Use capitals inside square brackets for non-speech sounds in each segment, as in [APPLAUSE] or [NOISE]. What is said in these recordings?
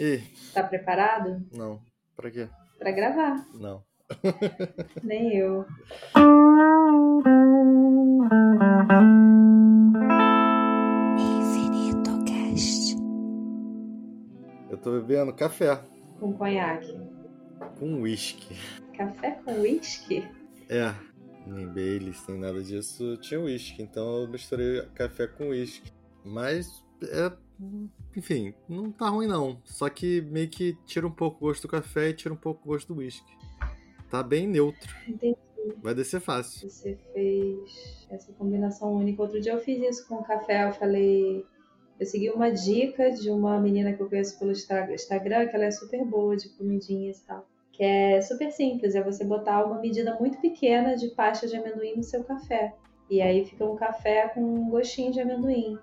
E Tá preparado? não, pra quê? Pra gravar. Não. [LAUGHS] Nem eu. Infinito Cast. Eu tô bebendo café Com conhaque. com whisky. Café com uísque? É, nem Baileys, nem nada disso. Tinha whisky, então eu misturei café com whisky. Mas, é, enfim, não tá ruim não. Só que meio que tira um pouco o gosto do café e tira um pouco o gosto do whisky. Tá bem neutro. Entendi. Vai descer fácil. Você fez essa combinação única. Outro dia eu fiz isso com café. Eu falei. Eu segui uma dica de uma menina que eu conheço pelo Instagram, que ela é super boa de comidinhas e tal. Que é super simples, é você botar uma medida muito pequena de pasta de amendoim no seu café. E aí fica um café com um gostinho de amendoim.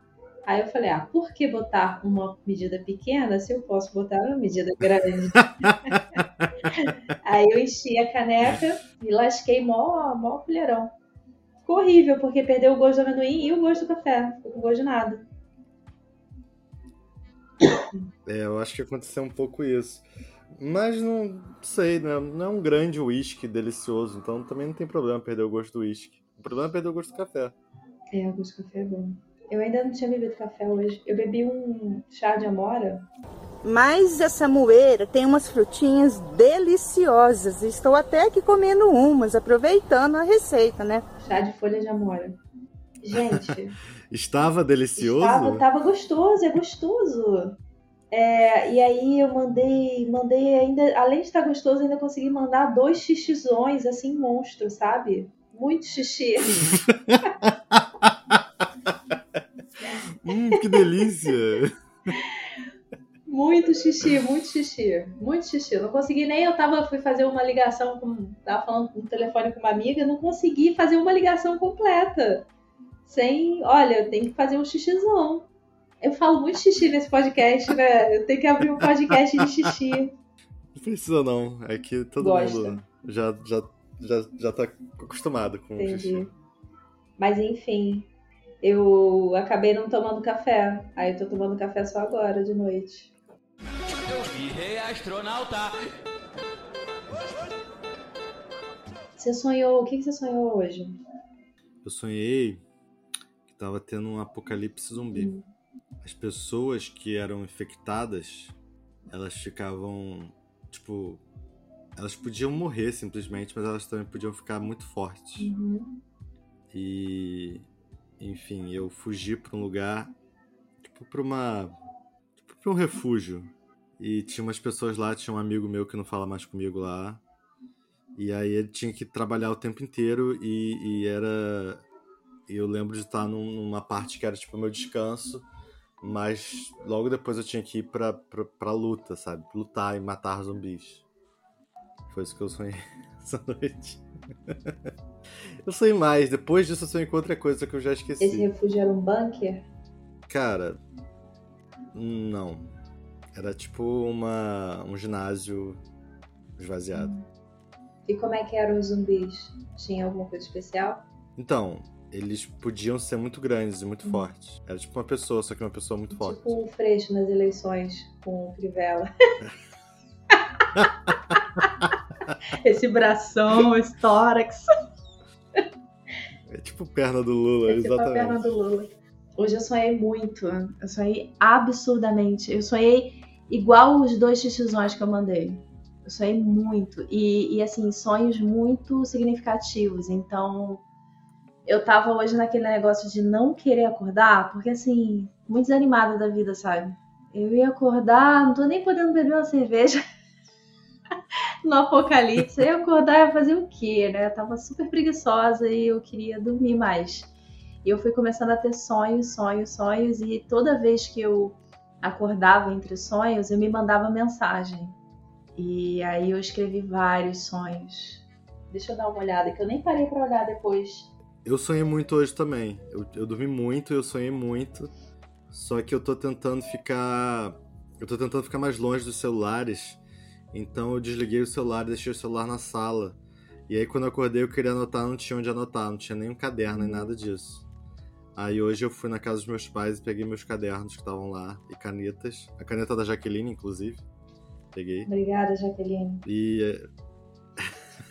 Aí eu falei, ah, por que botar uma medida pequena se eu posso botar uma medida grande? [LAUGHS] Aí eu enchi a caneca e lasquei mó, mó colherão. Ficou horrível, porque perdeu o gosto do amendoim e o gosto do café. Ficou com gosto de nada. [COUGHS] É, eu acho que aconteceu um pouco isso. Mas não sei, né? não é um grande whisky delicioso, então também não tem problema perder o gosto do whisky. O problema é perder o gosto do café. É, o gosto do café é bom. Eu ainda não tinha bebido café hoje. Eu bebi um chá de amora. Mas essa moeira tem umas frutinhas deliciosas. Estou até aqui comendo umas, aproveitando a receita, né? Chá de folha de amora. Gente, [LAUGHS] Estava delicioso? Tava, tava gostoso, é gostoso. É, e aí eu mandei, mandei ainda, além de estar gostoso, ainda consegui mandar dois xixizões, assim, monstros, sabe? Muito xixi. [LAUGHS] Hum, que delícia! Muito xixi, muito xixi, muito xixi. Eu não consegui nem, eu tava, fui fazer uma ligação com, tava falando no telefone com uma amiga, não consegui fazer uma ligação completa. Sem, olha, eu tenho que fazer um xixizão. Eu falo muito xixi nesse podcast, né? Eu tenho que abrir um podcast de xixi. Não precisa não, é que todo Gosta. mundo já, já, já, já tá acostumado com o xixi. Entendi. Mas enfim, eu acabei não tomando café. Aí eu tô tomando café só agora, de noite. Virei astronauta. Você sonhou, o que que você sonhou hoje? Eu sonhei que tava tendo um apocalipse zumbi. Hum. As pessoas que eram infectadas, elas ficavam, tipo, elas podiam morrer simplesmente, mas elas também podiam ficar muito fortes. Uhum. E enfim, eu fugi pra um lugar, tipo pra uma, tipo pra um refúgio. E tinha umas pessoas lá, tinha um amigo meu que não fala mais comigo lá. E aí ele tinha que trabalhar o tempo inteiro e, e era eu lembro de estar num- numa parte que era tipo meu descanso, mas logo depois eu tinha que ir pra, pra, pra luta, sabe? Lutar e matar zumbis. Foi isso que eu sonhei essa noite. [LAUGHS] eu sonhei mais, depois disso eu com outra coisa que eu já esqueci. Esse refúgio era um bunker? Cara, não. Era tipo uma, um ginásio esvaziado. E como é que eram os zumbis? Tinha alguma coisa especial? Então, eles podiam ser muito grandes e muito Hum. fortes. Era tipo uma pessoa, só que uma pessoa muito forte. Tipo um freixo nas eleições com o Crivella. [LAUGHS] [LAUGHS] Esse bração, esse tórax. É tipo perna do Lula, é perna exatamente. do Lula. Hoje eu sonhei muito. Eu sonhei absurdamente. Eu sonhei igual os dois xixizões que eu mandei. Eu sonhei muito. E, e, assim, sonhos muito significativos. Então, eu tava hoje naquele negócio de não querer acordar, porque assim, muito desanimada da vida, sabe? Eu ia acordar, não tô nem podendo beber uma cerveja [LAUGHS] no apocalipse. Eu acordar e fazer o quê, né? Eu tava super preguiçosa e eu queria dormir mais. E eu fui começando a ter sonhos, sonhos, sonhos, e toda vez que eu acordava entre sonhos, eu me mandava mensagem. E aí eu escrevi vários sonhos. Deixa eu dar uma olhada, que eu nem parei pra olhar depois. Eu sonhei muito hoje também. Eu, eu dormi muito, eu sonhei muito. Só que eu tô tentando ficar. Eu tô tentando ficar mais longe dos celulares. Então eu desliguei o celular e deixei o celular na sala. E aí quando eu acordei eu queria anotar, não tinha onde anotar, não tinha nenhum caderno nem nada disso. Aí hoje eu fui na casa dos meus pais e peguei meus cadernos que estavam lá e canetas. A caneta da Jaqueline, inclusive. Peguei. Obrigada, Jaqueline. E.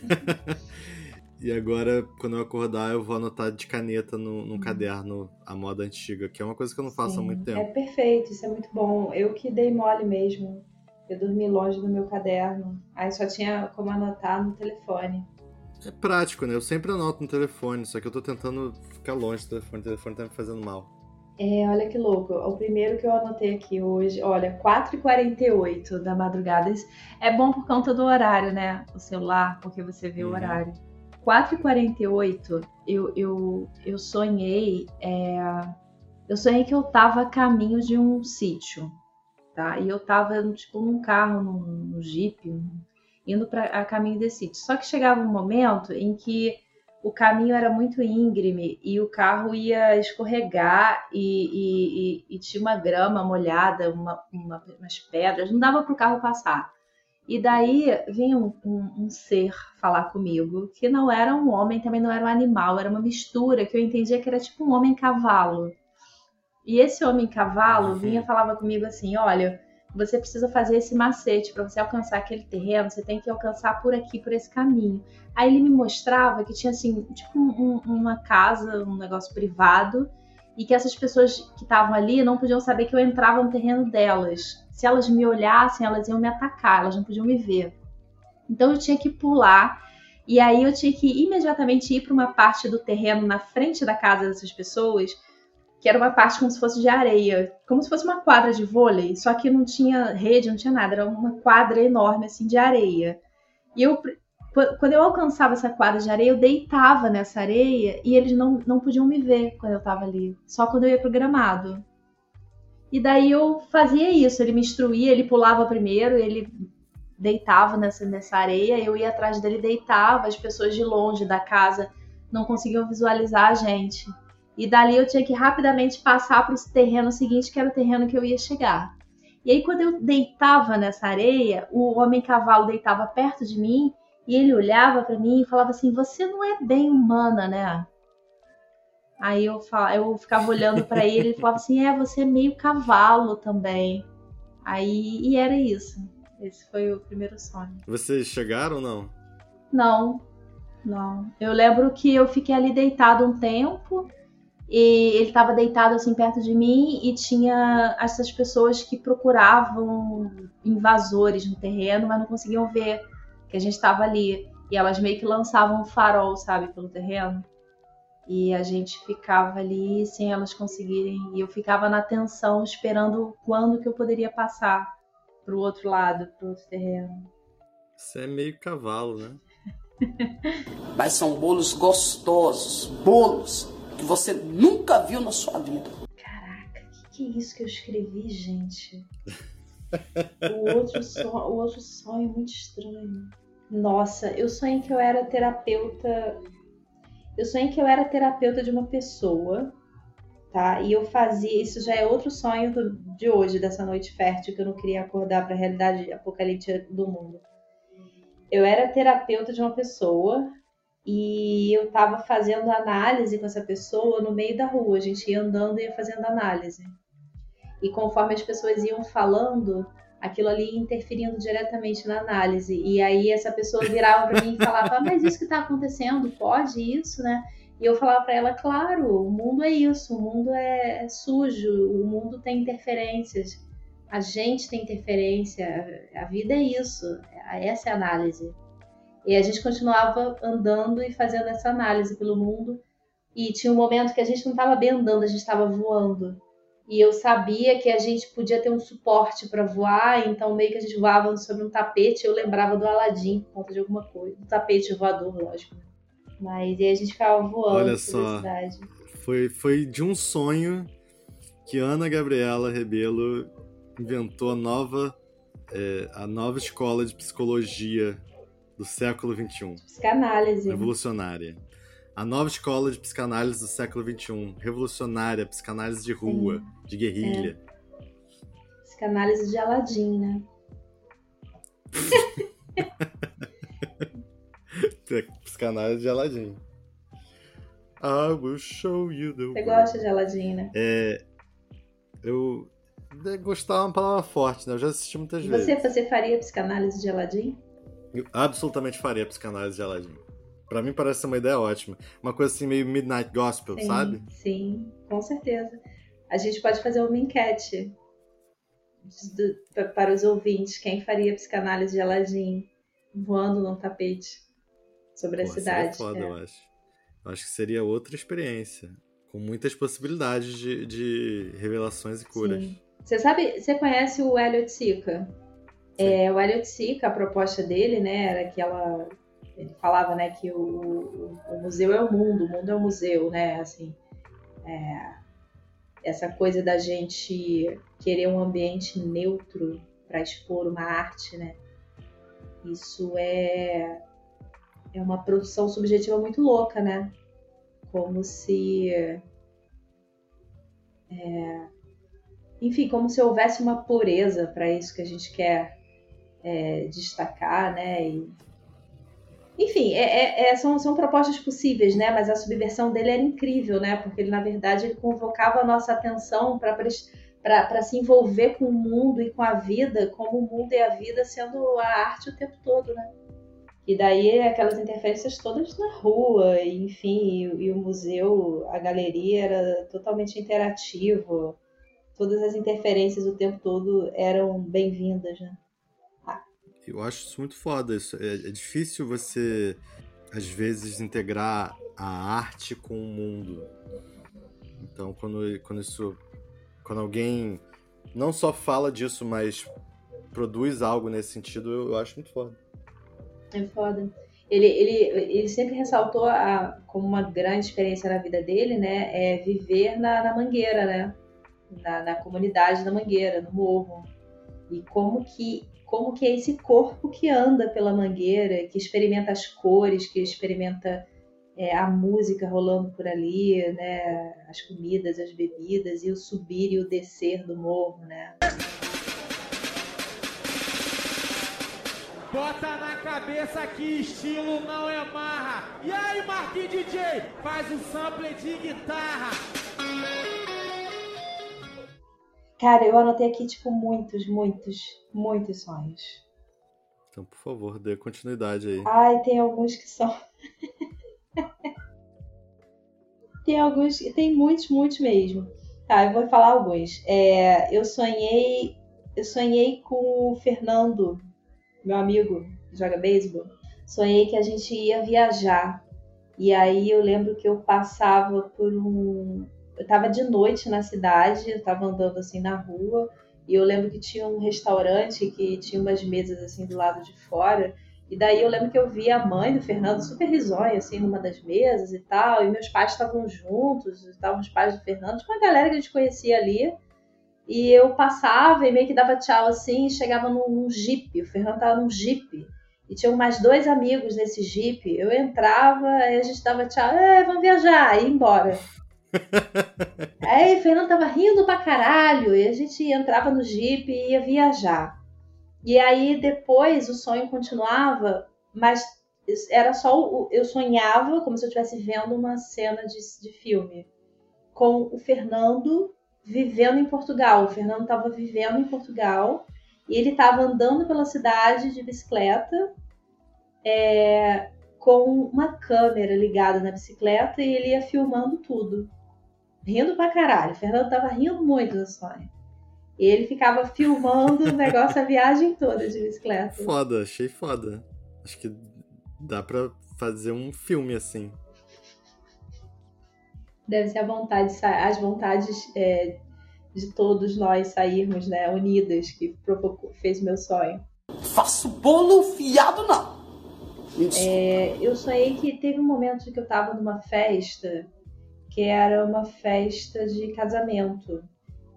[LAUGHS] e agora, quando eu acordar, eu vou anotar de caneta no, num caderno a moda antiga, que é uma coisa que eu não faço há Sim, muito É tempo. perfeito, isso é muito bom. Eu que dei mole mesmo. Eu dormi longe do meu caderno. Aí só tinha como anotar no telefone. É prático, né? Eu sempre anoto no telefone, só que eu tô tentando ficar longe do telefone. O telefone tá me fazendo mal. É, olha que louco. O primeiro que eu anotei aqui hoje, olha, 4h48 da madrugada. É bom por conta do horário, né? O celular, porque você vê o Uhum. horário. 4h48, eu, eu, eu sonhei. é, eu sonhei que eu tava a caminho de um sítio, tá? E eu tava, tipo, num carro, num, num jeep, indo pra, a caminho desse sítio. Só que chegava um momento em que o caminho era muito íngreme e o carro ia escorregar e, e- e- e tinha uma grama molhada, uma- uma- umas pedras, não dava para o carro passar. E daí vinha um, um- um ser falar comigo, que não era um homem, também não era um animal, era uma mistura que eu entendia que era tipo um homem-cavalo. E esse homem-cavalo Uhum. vinha falava comigo assim: olha, você precisa fazer esse macete para você alcançar aquele terreno, você tem que alcançar por aqui, por esse caminho. Aí ele me mostrava que tinha assim, tipo um- uma casa, um negócio privado, e que essas pessoas que estavam ali não podiam saber que eu entrava no terreno delas. Se elas me olhassem, elas iam me atacar, elas não podiam me ver. Então eu tinha que pular, e aí eu tinha que imediatamente ir para uma parte do terreno na frente da casa dessas pessoas, que era uma parte como se fosse de areia, como se fosse uma quadra de vôlei, só que não tinha rede, não tinha nada, era uma quadra enorme assim de areia. E eu Qu- quando eu alcançava essa quadra de areia, eu deitava nessa areia e eles não, não podiam me ver quando eu tava ali. Só quando eu ia pro gramado. E daí eu fazia isso. Ele me instruía, ele pulava primeiro, ele deitava nessa, nessa areia, eu ia atrás dele, deitava. As pessoas de longe da casa não conseguiam visualizar a gente. E dali eu tinha que rapidamente passar para o terreno seguinte, que era o terreno que eu ia chegar. E aí, quando eu deitava nessa areia, o homem-cavalo deitava perto de mim e ele olhava para mim e falava assim: Você não é bem humana, né? Aí eu, fal... eu ficava olhando para ele e falava assim: É, você é meio cavalo também. Aí, e era isso. Esse foi o primeiro sonho. Vocês chegaram ou não? Não, não. Eu lembro que eu fiquei ali deitado um tempo e ele estava deitado assim perto de mim e tinha essas pessoas que procuravam invasores no terreno, mas não conseguiam ver que a gente estava ali. E elas meio que lançavam um farol, sabe, pelo terreno. E a gente ficava ali sem elas conseguirem. E eu ficava na tensão, esperando quando que eu poderia passar pro outro lado, pro outro terreno. Você é meio cavalo, né? [LAUGHS] Mas são bolos gostosos, bolos que você nunca viu na sua vida. Caraca, que, que é isso que eu escrevi, gente? O outro, sonho, o outro sonho é muito estranho. Nossa, eu sonhei que eu era terapeuta. Eu sonhei que eu era terapeuta de uma pessoa, tá? E eu fazia. Isso já é outro sonho do- de hoje, dessa noite fértil, que eu não queria acordar para a realidade apocalíptica do mundo. Eu era terapeuta de uma pessoa e eu tava fazendo análise com essa pessoa no meio da rua. A gente ia andando e ia fazendo análise. E conforme as pessoas iam falando, aquilo ali interferindo diretamente na análise. E aí essa pessoa virava para mim e falava: ah, Mas isso que tá acontecendo, pode isso, né? E eu falava para ela: Claro, o mundo é isso, o mundo é, é sujo, o mundo tem interferências, a gente tem interferência, a vida é isso, essa é a análise. E a gente continuava andando e fazendo essa análise pelo mundo. E tinha um momento que a gente não estava bem andando, a gente estava voando. E eu sabia que a gente podia ter um suporte para voar, então meio que a gente voava sobre um tapete. Eu lembrava do Aladim por conta de alguma coisa. Do tapete voador, lógico. Mas aí a gente ficava voando Olha só. cidade. Foi, foi de um sonho que Ana Gabriela Rebelo inventou a nova, é, a nova escola de psicologia do século XXI. Psicanálise. Revolucionária. A nova escola de psicanálise do século XXI. Revolucionária, psicanálise de rua, de guerrilha. Psicanálise de Aladim, né? [LAUGHS] Psicanálise de Aladim. I will show you the Você gosta de Aladdin, né? É, eu é, gostar é uma palavra forte, né? Eu já assisti muitas E vezes. você, você faria psicanálise de Aladdin? Eu absolutamente faria psicanálise de Aladdin. Pra mim parece ser uma ideia ótima. Uma coisa assim meio Midnight Gospel, Sim, sabe? Sim, com certeza. A gente pode fazer uma enquete do- pa- para os ouvintes. Quem faria psicanálise de Aladdin voando num tapete sobre a Pô, seria cidade? foda, é. eu acho. Eu acho que seria outra experiência. Com muitas possibilidades de, de revelações e curas. Sim. Você sabe, você conhece o Elliot Sica? É, o Elliot Sica, a proposta dele, né, era que ela ele falava, né, que o, o- o museu é o mundo, o mundo é o museu, né, assim, é, essa coisa da gente querer um ambiente neutro para expor uma arte, né, isso é é uma produção subjetiva muito louca, né, como se enfim, como se houvesse uma pureza para isso que a gente quer é, destacar, né? E- enfim, é- é- é- são, são propostas possíveis, né? Mas a subversão dele era incrível, né? Porque ele, na verdade, ele convocava a nossa atenção para se envolver com o mundo e com a vida, como o mundo e a vida sendo a arte o tempo todo, né? E daí aquelas interferências todas na rua, enfim, e, e o museu, a galeria era totalmente interativo todas as interferências o tempo todo eram bem-vindas, né? Eu acho isso muito foda. Isso. É, é difícil você, às vezes, integrar a arte com o mundo. Então, quando, quando isso. Quando alguém não só fala disso, mas produz algo nesse sentido, eu, eu acho muito foda. É foda. Ele, ele, ele sempre ressaltou a, como uma grande experiência na vida dele, né? É viver na, na Mangueira, né? Na, na comunidade da Mangueira, no morro. E como que, como que é esse corpo que anda pela Mangueira, que experimenta as cores, que experimenta é, a música rolando por ali, né? As comidas, as bebidas, e o subir e o descer do morro, né? Bota na cabeça que estilo não é marra. E aí, Marquinhos DJ, faz um sample de guitarra. Cara, eu anotei aqui, tipo, muitos, muitos, muitos sonhos. Então, por favor, dê continuidade aí. Ai, tem alguns que são. [LAUGHS] tem alguns, tem muitos, muitos mesmo. Tá, eu vou falar alguns. É, eu sonhei, eu sonhei com o Fernando, meu amigo que joga beisebol. Sonhei que a gente ia viajar. E aí eu lembro que eu passava por um. Eu tava de noite na cidade, eu tava andando assim na rua. E eu lembro que tinha um restaurante que tinha umas mesas assim do lado de fora. E daí eu lembro que eu vi a mãe do Fernando super risonha, assim, numa das mesas e tal. E meus pais estavam juntos, estavam os pais do Fernando, tinha uma galera que a gente conhecia ali. E eu passava e meio que dava tchau assim, e chegava num, num jipe. O Fernando tava num jipe. E tinham mais dois amigos nesse jipe. Eu entrava, aí a gente dava tchau, é, vamos viajar, e ia embora. [LAUGHS] Aí o Fernando tava rindo pra caralho, e a gente entrava no jipe e ia viajar. E aí depois o sonho continuava, mas era só o, eu sonhava como se eu estivesse vendo uma cena de, de filme com o Fernando vivendo em Portugal. O Fernando estava vivendo em Portugal e ele estava andando pela cidade de bicicleta é, com uma câmera ligada na bicicleta e ele ia filmando tudo. Rindo pra caralho. O Fernando tava rindo muito do sonho. E ele ficava filmando o negócio a viagem toda de bicicleta. Foda, achei foda. Acho que dá pra fazer um filme assim. Deve ser a vontade, as vontades é, de todos nós sairmos, né, unidas, que provocou, fez meu sonho. Faço bolo fiado, não. É, eu sonhei que teve um momento que eu tava numa festa que era uma festa de casamento.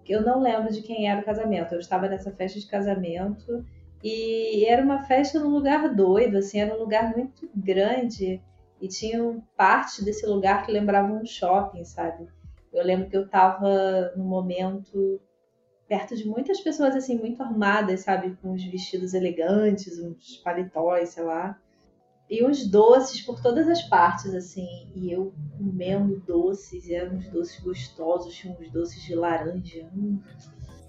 Eu não lembro de quem era o casamento. Eu estava nessa festa de casamento e era uma festa num lugar doido, assim, era um lugar muito grande e tinha parte desse lugar que lembrava um shopping, sabe? Eu lembro que eu tava num momento perto de muitas pessoas assim muito arrumadas, sabe, com uns vestidos elegantes, uns paletós, sei lá. E uns doces por todas as partes, assim. E eu comendo doces, eram uns doces gostosos, tinha uns doces de laranja. Hum.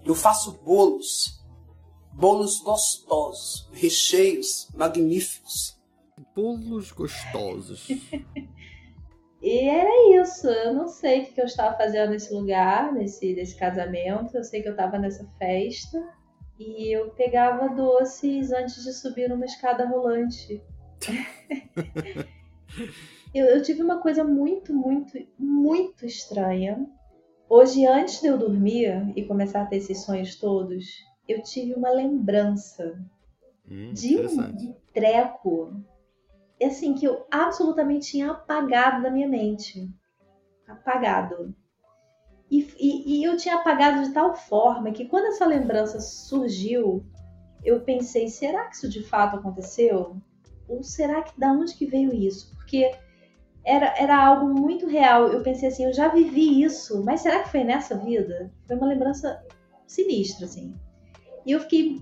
Eu faço bolos. Bolos gostosos, recheios magníficos. Bolos gostosos. [LAUGHS] E era isso. Eu não sei o que eu estava fazendo nesse lugar, nesse, nesse casamento. Eu sei que eu estava nessa festa. E eu pegava doces antes de subir numa escada rolante. [LAUGHS] eu, eu tive uma coisa muito, muito, muito estranha. Hoje, antes de eu dormir e começar a ter esses sonhos todos, eu tive uma lembrança Hum, de um treco assim que eu absolutamente tinha apagado da minha mente. Apagado. E, e, e eu tinha apagado de tal forma que quando essa lembrança surgiu, eu pensei, será que isso de fato aconteceu? Ou será que da onde que veio isso? Porque era, era algo muito real. Eu pensei assim, eu já vivi isso, mas será que foi nessa vida? Foi uma lembrança sinistra, assim. E eu fiquei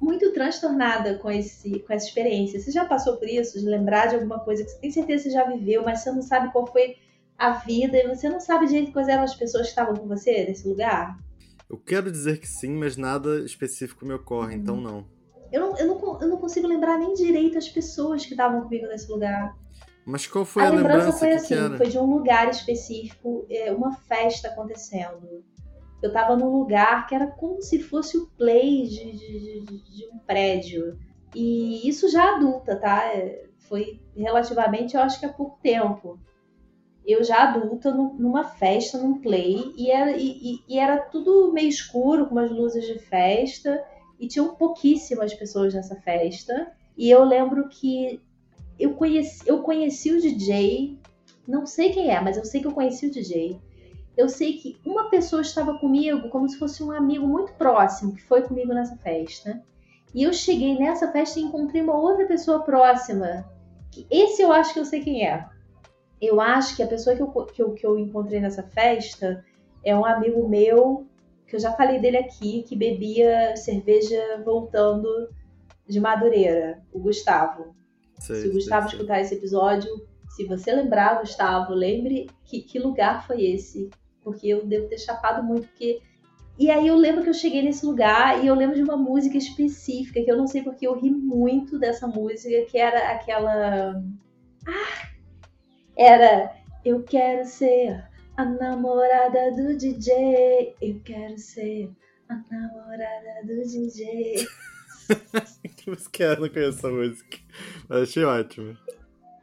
muito transtornada com, esse, com essa experiência. Você já passou por isso? De lembrar de alguma coisa que você tem certeza que você já viveu, mas você não sabe qual foi a vida e você não sabe direito quais eram as pessoas que estavam com você nesse lugar? Eu quero dizer que sim, mas nada específico me ocorre, então Uhum. não. Eu não, eu, não, eu não consigo lembrar nem direito as pessoas que estavam comigo nesse lugar. Mas qual foi a a, lembrança lembrança foi assim, que foi de um lugar específico, é, uma festa acontecendo. Eu tava num lugar que era como se fosse o play de, de, de- um prédio. E isso já adulta, tá? É, Foi relativamente, eu acho que há pouco tempo. Eu já adulta nu- numa festa, num play, e era, e, e- e era tudo meio escuro, com umas luzes de festa, e tinham pouquíssimas pessoas nessa festa. E eu lembro que eu conheci, eu conheci o DJ, não sei quem é, mas eu sei que eu conheci o DJ. Eu sei que uma pessoa estava comigo como se fosse um amigo muito próximo que foi comigo nessa festa. E eu cheguei nessa festa e encontrei uma outra pessoa próxima. Que esse eu acho que eu sei quem é. Eu acho que a pessoa que eu, que eu, que eu encontrei nessa festa é um amigo meu, que eu já falei dele aqui, que bebia cerveja voltando de Madureira, o Gustavo. Sei, Se o sei, Gustavo sei. escutar esse episódio, se você lembrar, Gustavo, lembre que, que lugar foi esse. Porque eu devo ter chapado muito, porque. E aí eu lembro que eu cheguei nesse lugar e eu lembro de uma música específica, que eu não sei porque eu ri muito dessa música, que era aquela. Ah! Era Eu quero ser a namorada do DJ. Eu quero ser a namorada do DJ. [LAUGHS] Que música era? Não conheço essa música. Mas achei ótimo.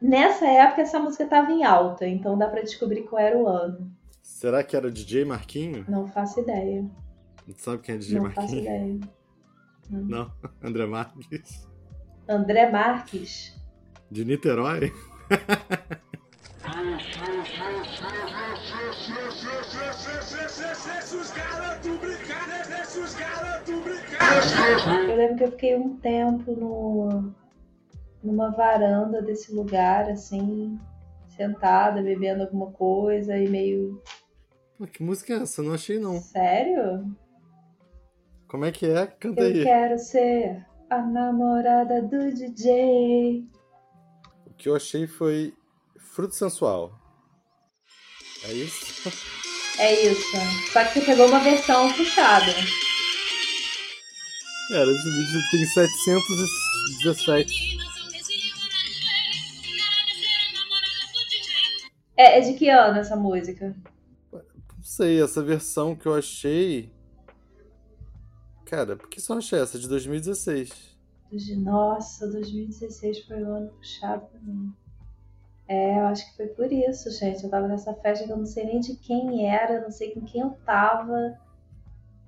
Nessa época essa música tava em alta, então dá pra descobrir qual era o ano. Será que era o DJ Marquinho? Não faço ideia. Não sabe quem é DJ não faço Marquinho? ideia. Não. [LAUGHS] André Marques? André Marques. De Niterói? [LAUGHS] Eu lembro que eu fiquei um tempo no, numa varanda desse lugar, assim, sentada, bebendo alguma coisa e meio. Que música é essa? Eu não achei não. Sério? Como é que é? Canta Eu aí. quero ser a namorada do DJ. O que eu achei foi Fruto Sensual. É isso? É isso. Só que você pegou uma versão puxada. Cara, esse vídeo tem 717. É, é de que ano essa música? Não sei, essa versão que eu achei. Cara, por que só achei essa? De 2016. De- Nossa, 2016 foi um ano puxado pra mim. É, eu acho que foi por isso, gente. Eu tava nessa festa que eu não sei nem de quem era, não sei com quem eu tava.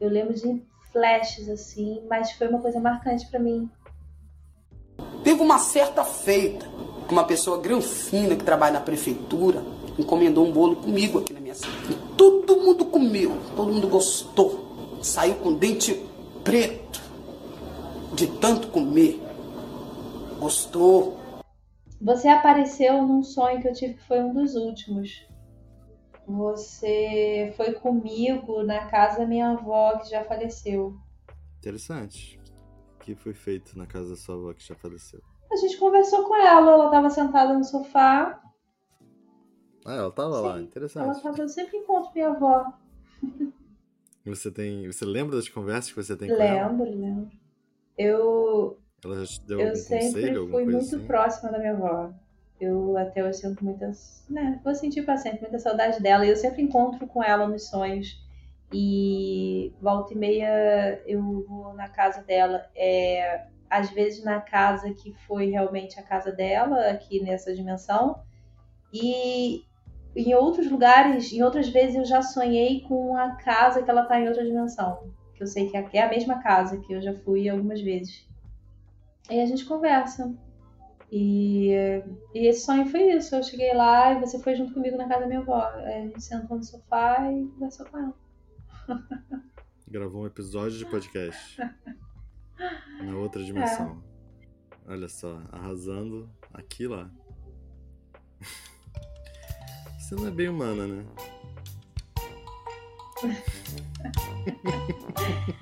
Eu lembro de flashes assim, mas foi uma coisa marcante pra mim. Teve uma certa feita uma pessoa granfina que trabalha na prefeitura encomendou um bolo comigo aqui na minha cidade. E todo mundo comeu, todo mundo gostou. Saiu com dente preto de tanto comer. Gostou. Você apareceu num sonho que eu tive que foi um dos últimos. Você foi comigo na casa da minha avó que já faleceu. Interessante. O que foi feito na casa da sua avó que já faleceu? A gente conversou com ela, ela tava sentada no sofá. Ah, ela tava lá, interessante. Ela tava, eu sempre encontro minha avó. [LAUGHS] Você tem. Você lembra das conversas que você tem com ela? Lembro, lembro. Eu, Ela já te deu eu algum sempre conselho, alguma fui coisa muito assim? próxima da minha avó. Eu até hoje sinto muitas. Né, vou sentir pra sempre muita saudade dela. E eu sempre encontro com ela nos sonhos. E volta e meia eu vou na casa dela. É, às vezes na casa que foi realmente a casa dela, aqui nessa dimensão. E em outros lugares, em outras vezes eu já sonhei com a casa que ela tá em outra dimensão. Que eu sei que é a mesma casa que eu já fui algumas vezes. Aí a gente conversa. E, e esse sonho foi isso. Eu cheguei lá e você foi junto comigo na casa da minha avó. Aí a gente sentou no sofá e conversou com ela. [LAUGHS] Gravou um episódio de podcast. na outra dimensão. Olha só, arrasando aqui e lá. Você não é bem humana, né? [LAUGHS]